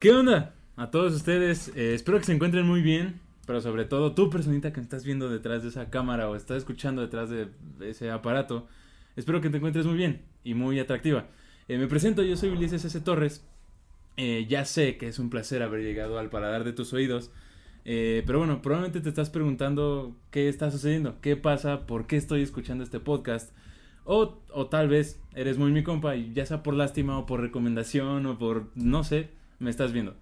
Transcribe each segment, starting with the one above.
¿Qué onda? A todos ustedes, eh, espero que se encuentren muy bien, pero sobre todo tú, personita que estás viendo detrás de esa cámara o estás escuchando detrás de ese aparato, espero que te encuentres muy bien y muy atractiva. Eh, me presento, yo soy Ulises S. Torres. Eh, ya sé que es un placer haber llegado al paladar de tus oídos, pero bueno, probablemente te estás preguntando qué está sucediendo, qué pasa, por qué estoy escuchando este podcast. O, o tal vez eres muy mi compa y ya sea por lástima o por recomendación o por no sé, me estás viendo.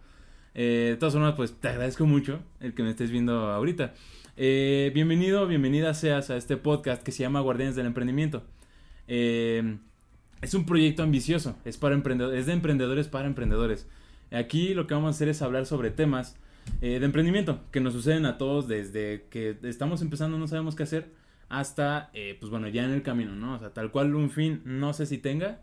Eh, de todas formas, pues te agradezco mucho el que me estés viendo ahorita. Eh, bienvenido, bienvenida seas a este podcast que se llama Guardianes del Emprendimiento. Eh, es un proyecto ambicioso, es, para emprendedores, es de emprendedores para emprendedores. Aquí lo que vamos a hacer es hablar sobre temas de emprendimiento que nos suceden a todos desde que estamos empezando, no sabemos qué hacer, hasta, pues bueno, ya en el camino, ¿no? O sea, tal cual un fin, no sé si tenga,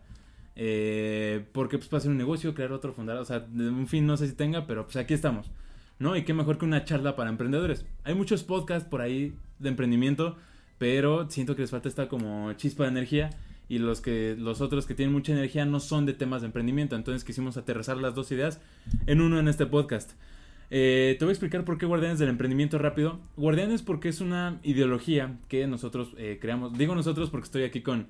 eh, porque pues para hacer un negocio, crear otro, fundar, o sea, un fin no sé si tenga, pero pues aquí estamos. ¿No? Y qué mejor que una charla para emprendedores. Hay muchos podcasts por ahí de emprendimiento, pero siento que les falta esta como chispa de energía y los que los otros que tienen mucha energía no son de temas de emprendimiento, entonces quisimos aterrizar las dos ideas en uno en este podcast. Eh, te voy a explicar por qué Guardianes del Emprendimiento rápido. Guardianes porque es una ideología que nosotros eh, creamos. Digo nosotros porque estoy aquí con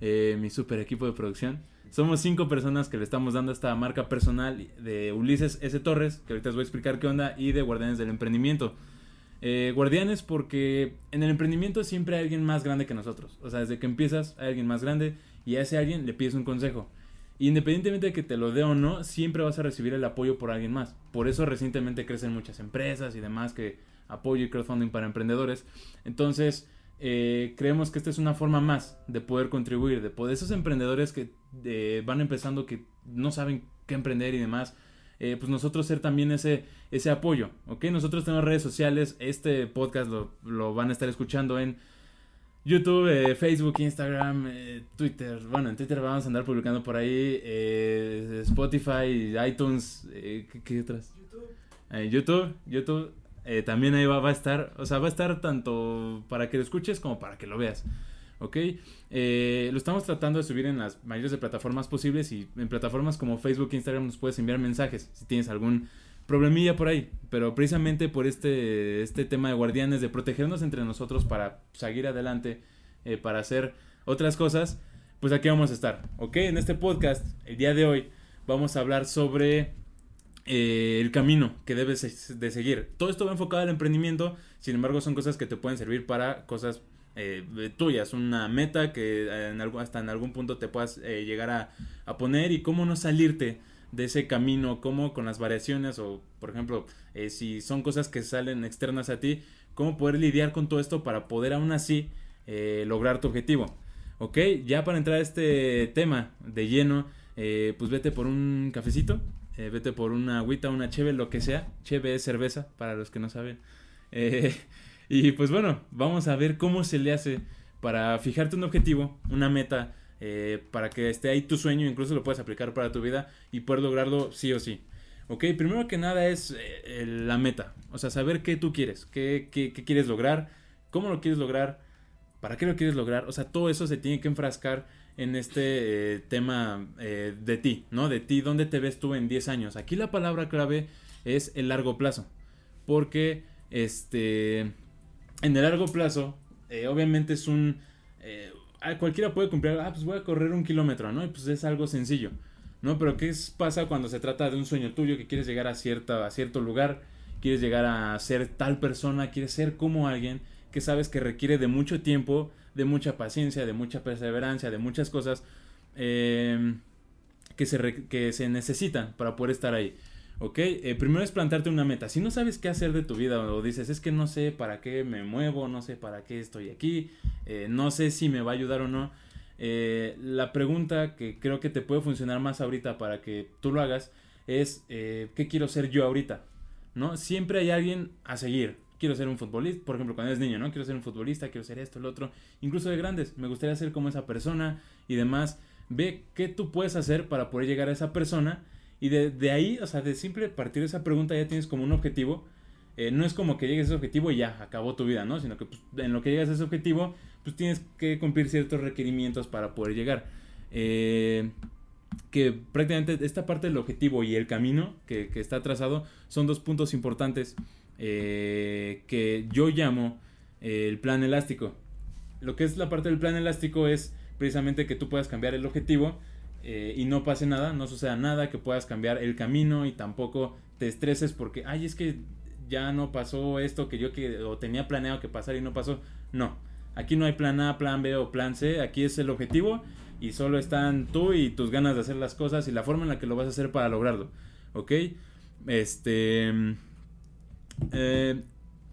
mi super equipo de producción. Somos cinco personas que le estamos dando esta marca personal de Ulises S. Torres, que ahorita les voy a explicar qué onda, y de Guardianes del Emprendimiento. Eh, guardianes porque en el emprendimiento siempre hay alguien más grande que nosotros. O sea, desde que empiezas hay alguien más grande y a ese alguien le pides un consejo. Independientemente de que te lo dé o no, siempre vas a recibir el apoyo por alguien más. Por eso recientemente crecen muchas empresas y demás que apoyo y crowdfunding para emprendedores. Entonces, eh, creemos que esta es una forma más de poder contribuir, de poder esos emprendedores que eh, van empezando, que no saben qué emprender y demás, eh, pues nosotros ser también ese, ese apoyo, ¿ok? Nosotros tenemos redes sociales, este podcast lo, van a estar escuchando en YouTube, Facebook, Instagram, Twitter, bueno, en Twitter vamos a andar publicando por ahí, Spotify, iTunes, ¿qué, otras? YouTube. YouTube, YouTube, eh, también ahí va, a estar, o sea, va a estar tanto para que lo escuches como para que lo veas. ¿Ok? Eh, lo estamos tratando de subir en las mayores de plataformas posibles y en plataformas como Facebook e Instagram nos puedes enviar mensajes si tienes algún problemilla por ahí. Pero precisamente por este, este tema de guardianes, de protegernos entre nosotros para seguir adelante, eh, para hacer otras cosas, pues aquí vamos a estar. ¿Ok? En este podcast, el día de hoy, vamos a hablar sobre eh, el camino que debes de seguir. Todo esto va enfocado al emprendimiento, sin embargo son cosas que te pueden servir para cosas eh, tuyas, una meta que en hasta en algún punto te puedas eh, llegar a, poner y cómo no salirte de ese camino, cómo con las variaciones o por ejemplo si son cosas que salen externas a ti, cómo poder lidiar con todo esto para poder aún así lograr tu objetivo. Ok, ya para entrar a este tema de lleno, pues vete por un cafecito, eh, vete por una agüita, una cheve, lo que sea. Cheve es cerveza, para los que no saben. Eh, y pues bueno, vamos a ver cómo se le hace para fijarte un objetivo, una meta, eh, para que esté ahí tu sueño, incluso lo puedes aplicar para tu vida y poder lograrlo sí o sí. Ok, primero que nada es la meta, o sea, saber qué tú quieres, qué, qué, qué quieres lograr, cómo lo quieres lograr, para qué lo quieres lograr, o sea, todo eso se tiene que enfrascar en este eh, tema eh, de ti, ¿no? De ti, ¿dónde te ves tú en 10 años? Aquí la palabra clave es el largo plazo. Porque, este, en el largo plazo, eh, obviamente es un... cualquiera puede cumplir, ah, pues voy a correr un kilómetro, ¿no? Y pues es algo sencillo, ¿no? Pero ¿qué pasa cuando se trata de un sueño tuyo que quieres llegar a, cierta, a cierto lugar? Quieres llegar a ser tal persona, quieres ser como alguien que sabes que requiere de mucho tiempo, de mucha paciencia, de mucha perseverancia, de muchas cosas em, que, se que se necesitan para poder estar ahí. ¿Ok? Eh, primero es plantarte una meta. Si no sabes qué hacer de tu vida o dices, es que no sé para qué me muevo, no sé para qué estoy aquí, eh, no sé si me va a ayudar o no, eh, la pregunta que creo que te puede funcionar más ahorita para que tú lo hagas es, ¿qué quiero ser yo ahorita? ¿No? Siempre hay alguien a seguir quiero ser un futbolista, por ejemplo, cuando eres niño, ¿no? Quiero ser un futbolista, quiero ser esto, el otro, incluso de grandes, me gustaría ser como esa persona y demás. Ve qué tú puedes hacer para poder llegar a esa persona y de, ahí, o sea, de simple partir de esa pregunta ya tienes como un objetivo. Eh, no es como que llegues a ese objetivo y ya, acabó tu vida, ¿no? Sino que pues, en lo que llegas a ese objetivo, pues tienes que cumplir ciertos requerimientos para poder llegar. Eh, que prácticamente esta parte del objetivo y el camino que, está trazado son dos puntos importantes eh, que yo llamo eh, el plan elástico. Lo que es la parte del plan elástico es precisamente que tú puedas cambiar el objetivo eh, y no pase nada, no suceda nada, que puedas cambiar el camino y tampoco te estreses porque, ay, es que ya no pasó esto que yo que, o tenía planeado que pasara y no pasó. No, aquí no hay plan A, plan B o plan C, aquí es el objetivo y solo están tú y tus ganas de hacer las cosas y la forma en la que lo vas a hacer para lograrlo, ¿ok? Este... Eh,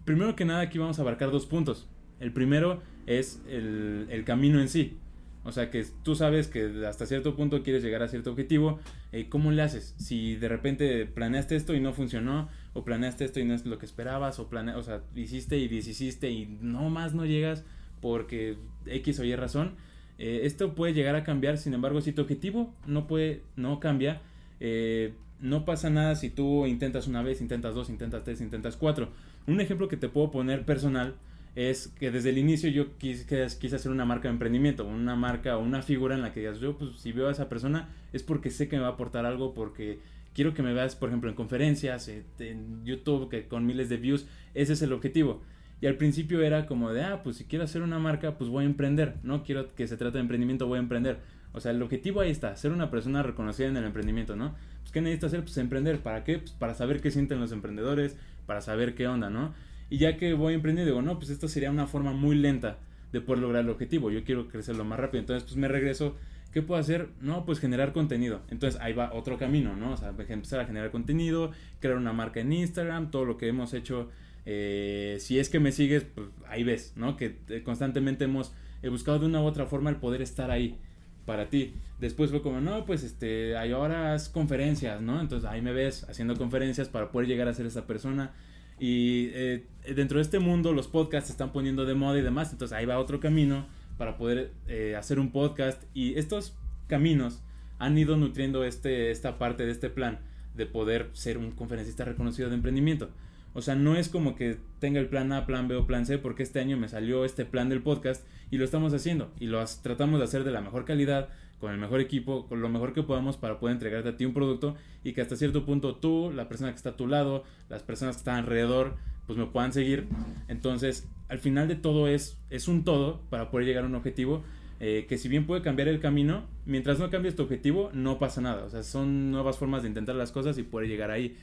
primero que nada aquí vamos a abarcar dos puntos. El primero es el, camino en sí. O sea que tú sabes que hasta cierto punto quieres llegar a cierto objetivo. Eh, ¿Cómo le haces? Si de repente planeaste esto y no funcionó, o planeaste esto y no es lo que esperabas, o, plane o sea, hiciste y deshiciste y no más no llegas porque X o Y razón. Eh, esto puede llegar a cambiar, sin embargo, si tu objetivo no puede, no cambia, eh, no pasa nada si tú intentas una vez, intentas dos, intentas tres, intentas cuatro. Un ejemplo que te puedo poner personal es que desde el inicio yo quise, quise, hacer una marca de emprendimiento, una marca o una figura en la que digas, yo pues si veo a esa persona es porque sé que me va a aportar algo, porque quiero que me veas, por ejemplo, en conferencias, en YouTube, que con miles de views, ese es el objetivo. Y al principio era como de, ah, pues si quiero hacer una marca, pues voy a emprender, no quiero que se trate de emprendimiento, voy a emprender. O sea, el objetivo ahí está, ser una persona reconocida en el emprendimiento, ¿no? Pues ¿qué necesitas hacer? Pues emprender, ¿para qué? Pues para saber qué sienten los emprendedores, para saber qué onda, ¿no? Y ya que voy a emprender, digo, no, pues esto sería una forma muy lenta de poder lograr el objetivo. Yo quiero crecerlo más rápido. Entonces, pues me regreso. ¿Qué puedo hacer? No, pues generar contenido. Entonces ahí va otro camino, ¿no? O sea, empezar a generar contenido, crear una marca en Instagram, todo lo que hemos hecho. Eh, si es que me sigues, pues ahí ves, ¿no? Que eh, constantemente hemos buscado de una u otra forma el poder estar ahí para ti. Después fue como, no, pues este, hay horas conferencias, ¿no? Entonces ahí me ves haciendo conferencias para poder llegar a ser esa persona. Y eh, dentro de este mundo los podcasts se están poniendo de moda y demás, entonces ahí va otro camino para poder eh, hacer un podcast y estos caminos han ido nutriendo este, esta parte de este plan de poder ser un conferencista reconocido de emprendimiento. O sea, no es como que tenga el plan A, plan B o plan C, porque este año me salió este plan del podcast y lo estamos haciendo y lo tratamos de hacer de la mejor calidad, con el mejor equipo, con lo mejor que podamos para poder entregarte a ti un producto y que hasta cierto punto tú, la persona que está a tu lado, las personas que están alrededor, pues me puedan seguir. Entonces, al final de todo es, es un todo para poder llegar a un objetivo eh, que si bien puede cambiar el camino, mientras no cambies tu objetivo, no pasa nada. O sea, son nuevas formas de intentar las cosas y poder llegar ahí.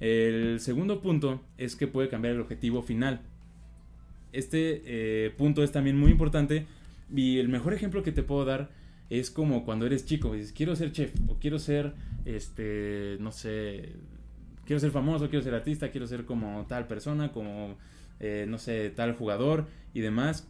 El segundo punto es que puede cambiar el objetivo final. Este eh, punto es también muy importante y el mejor ejemplo que te puedo dar es como cuando eres chico, dices, quiero ser chef o quiero ser, este, no sé, quiero ser famoso, quiero ser artista, quiero ser como tal persona, como, eh, no sé, tal jugador y demás.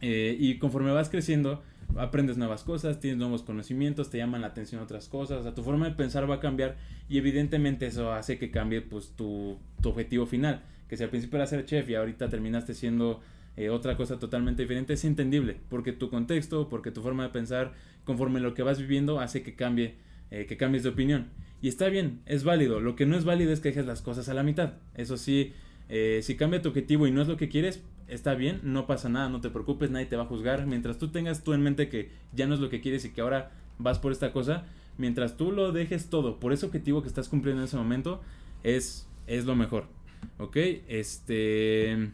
Eh, y conforme vas creciendo, aprendes nuevas cosas, tienes nuevos conocimientos, te llaman la atención otras cosas, o sea, tu forma de pensar va a cambiar y evidentemente eso hace que cambie pues tu, objetivo final, que si al principio era ser chef y ahorita terminaste siendo eh, otra cosa totalmente diferente, es entendible, porque tu contexto, porque tu forma de pensar, conforme lo que vas viviendo, hace que cambie, eh, que cambies de opinión. Y está bien, es válido. Lo que no es válido es que dejes las cosas a la mitad. Eso sí, eh, si cambia tu objetivo y no es lo que quieres, está bien, no pasa nada, no te preocupes, nadie te va a juzgar. Mientras tú tengas tú en mente que ya no es lo que quieres y que ahora vas por esta cosa, mientras tú lo dejes todo por ese objetivo que estás cumpliendo en ese momento, es, es lo mejor. ¿Ok? Este...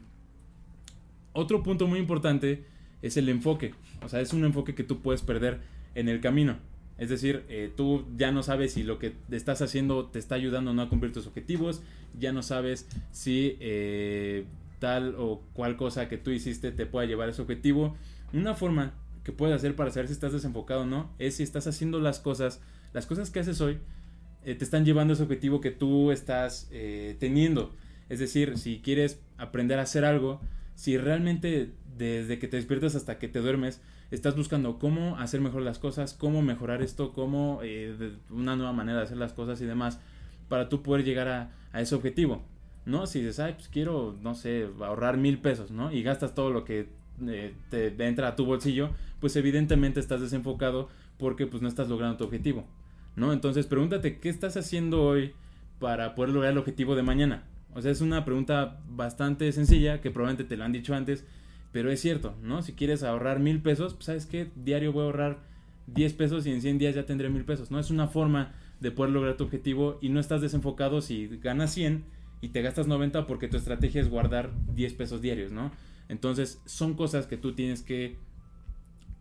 Otro punto muy importante es el enfoque. O sea, es un enfoque que tú puedes perder en el camino. Es decir, eh, tú ya no sabes si lo que estás haciendo te está ayudando o no a cumplir tus objetivos. Ya no sabes si eh, tal o cual cosa que tú hiciste te pueda llevar a ese objetivo. Una forma que puedes hacer para saber si estás desenfocado o no es si estás haciendo las cosas, las cosas que haces hoy eh, te están llevando a ese objetivo que tú estás teniendo. Es decir, si quieres aprender a hacer algo, si realmente desde que te despiertas hasta que te duermes, estás buscando cómo hacer mejor las cosas, cómo mejorar esto, cómo eh, una nueva manera de hacer las cosas y demás, para tú poder llegar a, ese objetivo, ¿no? Si dices, ay, pues quiero, no sé, ahorrar mil pesos, ¿no? Y gastas todo lo que eh, te entra a tu bolsillo, pues evidentemente estás desenfocado porque pues no estás logrando tu objetivo, ¿no? Entonces pregúntate, ¿qué estás haciendo hoy para poder lograr el objetivo de mañana? O sea, es una pregunta bastante sencilla que probablemente te lo han dicho antes, pero es cierto, ¿no? Si quieres ahorrar mil pesos, pues sabes qué, diario voy a ahorrar 10 pesos y en 100 días ya tendré mil pesos, ¿no? Es una forma de poder lograr tu objetivo y no estás desenfocado si ganas 100 y te gastas 90 porque tu estrategia es guardar 10 pesos diarios, ¿no? Entonces son cosas que tú tienes que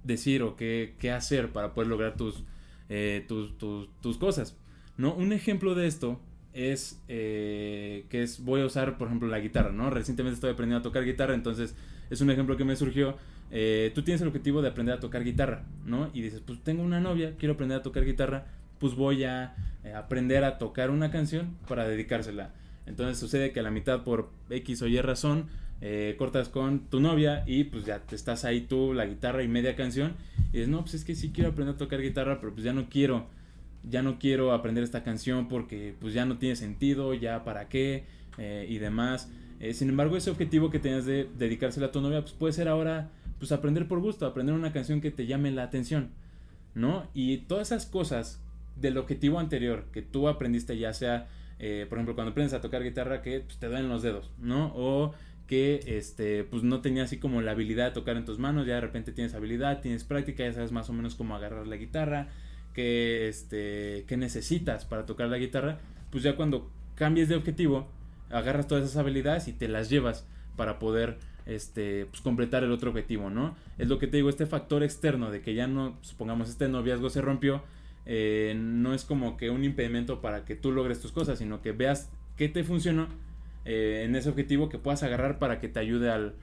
decir o qué, hacer para poder lograr tus, eh, tus, tus, tus, cosas, ¿no? Un ejemplo de esto es eh, que es, voy a usar, por ejemplo, la guitarra, ¿no? Recientemente estoy aprendiendo a tocar guitarra, entonces es un ejemplo que me surgió. Eh, tú tienes el objetivo de aprender a tocar guitarra, ¿no? Y dices, pues tengo una novia, quiero aprender a tocar guitarra, pues voy a aprender a tocar una canción para dedicársela. Entonces sucede que a la mitad por X o Y razón eh, cortas con tu novia y pues ya te estás ahí tú, la guitarra y media canción. Y dices, no, pues es que sí quiero aprender a tocar guitarra, pero pues ya no quiero, ya no quiero aprender esta canción porque pues ya no tiene sentido, ya para qué eh, y demás. Eh, sin embargo, ese objetivo que tenías de dedicársela a tu novia, pues puede ser ahora, pues aprender por gusto, aprender una canción que te llame la atención, ¿no? Y todas esas cosas del objetivo anterior que tú aprendiste, ya sea eh, por ejemplo, cuando aprendes a tocar guitarra, que pues, te duelen los dedos, ¿no? O que este, pues no tenías así como la habilidad de tocar en tus manos, ya de repente tienes habilidad, tienes práctica, ya sabes más o menos cómo agarrar la guitarra, que, este, que necesitas para tocar la guitarra, pues ya cuando cambies de objetivo, agarras todas esas habilidades y te las llevas para poder este, pues, completar el otro objetivo, ¿no? Es lo que te digo, este factor externo de que ya no, supongamos, este noviazgo se rompió, eh, no es como que un impedimento para que tú logres tus cosas, sino que veas qué te funcionó eh, en ese objetivo que puedas agarrar para que te ayude al,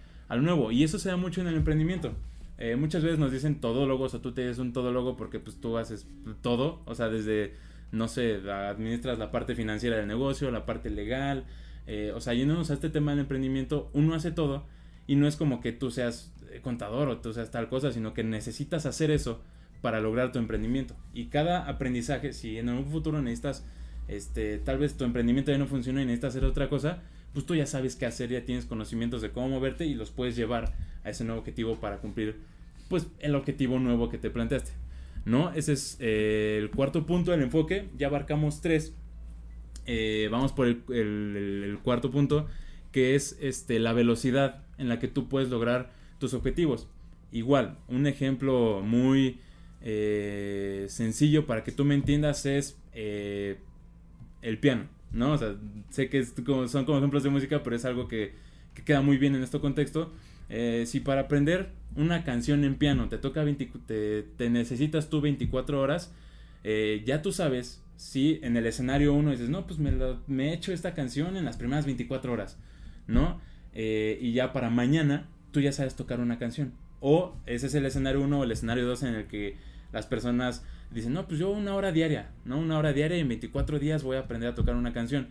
nuevo. Y eso se da mucho en el emprendimiento. Eh, muchas veces nos dicen todólogos o tú te eres un todólogo porque pues tú haces todo, o sea, desde, no sé, administras la parte financiera del negocio, la parte legal, o sea, yéndonos a este tema del emprendimiento, uno hace todo y no es como que tú seas contador o tú seas tal cosa, sino que necesitas hacer eso para lograr tu emprendimiento. Y cada aprendizaje, si en algún futuro necesitas, este, tal vez tu emprendimiento ya no funciona y necesitas hacer otra cosa, pues tú ya sabes qué hacer, ya tienes conocimientos de cómo moverte y los puedes llevar a ese nuevo objetivo para cumplir, pues, el objetivo nuevo que te planteaste. ¿No? Ese es eh, el cuarto punto del enfoque. Ya abarcamos tres. Eh, vamos por el, el, cuarto punto, que es este, la velocidad en la que tú puedes lograr tus objetivos. Igual, un ejemplo muy eh, sencillo para que tú me entiendas es eh, el piano, ¿no? O sea, sé que son como ejemplos de música, pero es algo que, queda muy bien en este contexto. Eh, si para aprender una canción en piano te toca te, necesitas tú 24 horas, ya tú sabes si en el escenario uno dices, no, pues me, he hecho esta canción en las primeras 24 horas, ¿no? y ya para mañana tú ya sabes tocar una canción. O ese es el escenario 1 o el escenario 2 en el que las personas dicen, no, pues yo una hora diaria, ¿no? Una hora diaria y en 24 días voy a aprender a tocar una canción.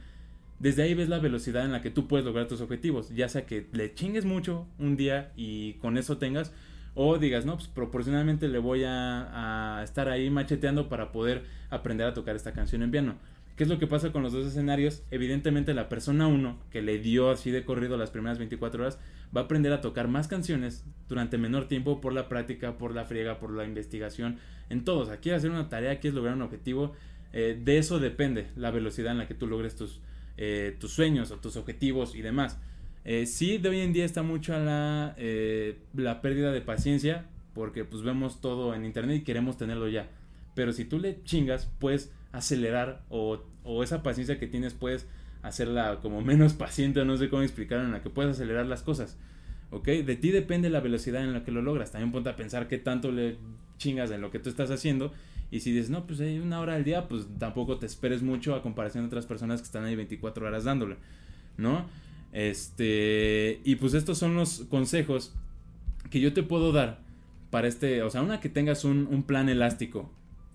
Desde ahí ves la velocidad en la que tú puedes lograr tus objetivos, ya sea que le chingues mucho un día y con eso tengas, o digas, no, pues proporcionalmente le voy a, a estar ahí macheteando para poder aprender a tocar esta canción en piano. ¿Qué es lo que pasa con los dos escenarios? Evidentemente la persona 1 que le dio así de corrido las primeras 24 horas va a aprender a tocar más canciones durante menor tiempo por la práctica, por la friega, por la investigación, en todos. Aquí hacer una tarea, quieres lograr un objetivo, eh, de eso depende la velocidad en la que tú logres tus, eh, tus sueños o tus objetivos y demás. Eh, sí, de hoy en día está mucho la, la pérdida de paciencia porque pues vemos todo en internet y queremos tenerlo ya. Pero si tú le chingas, puedes acelerar o, o esa paciencia que tienes puedes hacerla como menos paciente, no sé cómo explicar, en la que puedes acelerar las cosas. ¿Ok? De ti depende la velocidad en la que lo logras. También ponte a pensar qué tanto le chingas en lo que tú estás haciendo. Y si dices, no, pues hay una hora al día, pues tampoco te esperes mucho a comparación de otras personas que están ahí 24 horas dándole. ¿No? Este. Y pues estos son los consejos que yo te puedo dar para este. O sea, una que tengas un, un plan elástico.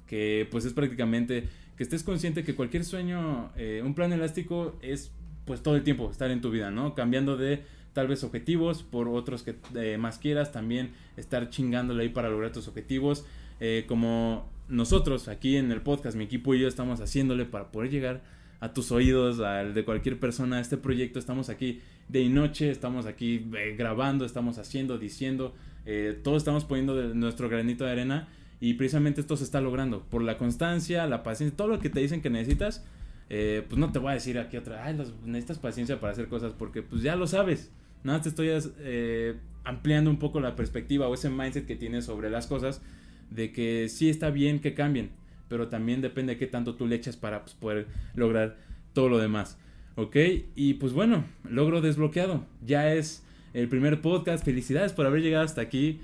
Que pues es prácticamente que estés consciente que cualquier sueño, eh, un plan elástico es pues todo el tiempo estar en tu vida, ¿no? Cambiando de tal vez objetivos por otros que eh, más quieras, también estar chingándole ahí para lograr tus objetivos, eh, como nosotros aquí en el podcast, mi equipo y yo estamos haciéndole para poder llegar a tus oídos, al de cualquier persona, este proyecto, estamos aquí de noche, estamos aquí grabando, estamos haciendo, diciendo, todos estamos poniendo nuestro granito de arena y precisamente esto se está logrando por la constancia, la paciencia, todo lo que te dicen que necesitas. Eh, pues no te voy a decir aquí otra, ay, necesitas paciencia para hacer cosas porque pues ya lo sabes. Nada, te estoy eh, ampliando un poco la perspectiva o ese mindset que tienes sobre las cosas de que sí está bien que cambien, pero también depende de qué tanto tú le echas para pues, poder lograr todo lo demás. ¿Ok? Y pues bueno, logro desbloqueado. Ya es el primer podcast. Felicidades por haber llegado hasta aquí.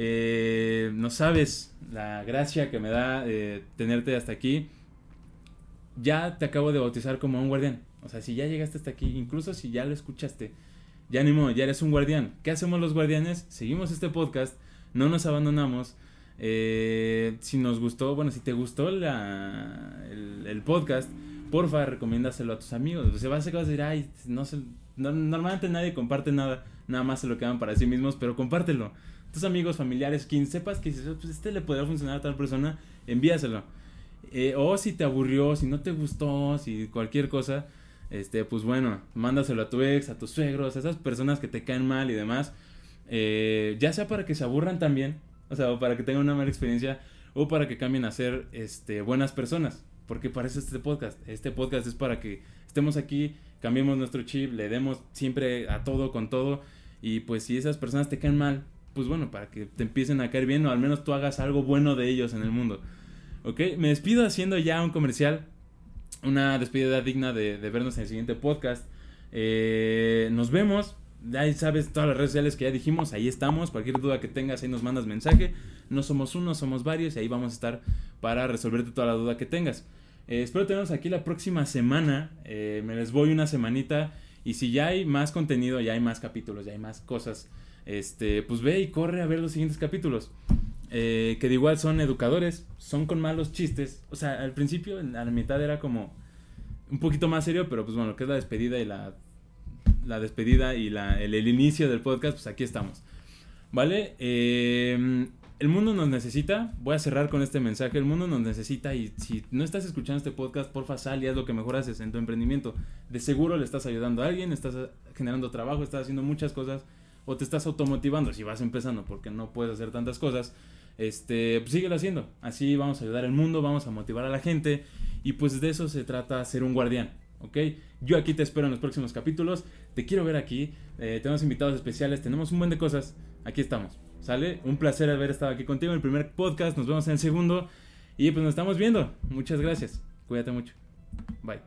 Eh, no sabes la gracia que me da eh, tenerte hasta aquí. Ya te acabo de bautizar como un guardián. O sea, si ya llegaste hasta aquí, incluso si ya lo escuchaste, ya ni modo, ya eres un guardián. ¿Qué hacemos los guardianes? Seguimos este podcast, no nos abandonamos. Eh, si nos gustó, bueno, si te gustó la, el, podcast, porfa, recomiéndaselo a tus amigos. O sea, vas a decir, ay, no normalmente nadie comparte nada, nada más se lo quedan para sí mismos, pero compártelo. Tus amigos, familiares, quien sepas que pues, este le podría funcionar a tal persona, envíaselo. Eh, o si te aburrió, si no te gustó, si cualquier cosa, este, pues bueno, mándaselo a tu ex, a tus suegros, a esas personas que te caen mal y demás. Eh, ya sea para que se aburran también, o sea, para que tengan una mala experiencia, o para que cambien a ser este, buenas personas. Porque para eso este podcast. Este podcast es para que estemos aquí, cambiemos nuestro chip, le demos siempre a todo con todo. Y pues si esas personas te caen mal, pues bueno, para que te empiecen a caer bien o al menos tú hagas algo bueno de ellos en el mundo. ¿Ok? Me despido haciendo ya un comercial. Una despedida digna de, vernos en el siguiente podcast. Eh, nos vemos. Ya sabes todas las redes sociales que ya dijimos, ahí estamos. Cualquier duda que tengas, ahí nos mandas mensaje. No somos uno, somos varios y ahí vamos a estar para resolverte toda la duda que tengas. Eh, espero tenernos aquí la próxima semana. Eh, me les voy una semanita. Y si ya hay más contenido, ya hay más capítulos, ya hay más cosas, este, pues ve y corre a ver los siguientes capítulos. Eh, que de igual son educadores, son con malos chistes. O sea, al principio, a la mitad era como un poquito más serio, pero pues bueno, que es la despedida y la, la despedida y la, el, inicio del podcast, pues aquí estamos. ¿Vale? Eh, el mundo nos necesita. Voy a cerrar con este mensaje. El mundo nos necesita y si no estás escuchando este podcast, porfa sal y haz lo que mejor haces en tu emprendimiento. De seguro le estás ayudando a alguien, estás generando trabajo, estás haciendo muchas cosas o te estás automotivando si vas empezando porque no puedes hacer tantas cosas este, pues síguelo haciendo. Así vamos a ayudar al mundo, vamos a motivar a la gente y pues de eso se trata ser un guardián, ¿ok? Yo aquí te espero en los próximos capítulos, te quiero ver aquí, eh, tenemos invitados especiales, tenemos un buen de cosas, aquí estamos, ¿sale? Un placer haber estado aquí contigo en el primer podcast, nos vemos en el segundo y pues nos estamos viendo. Muchas gracias, cuídate mucho, bye.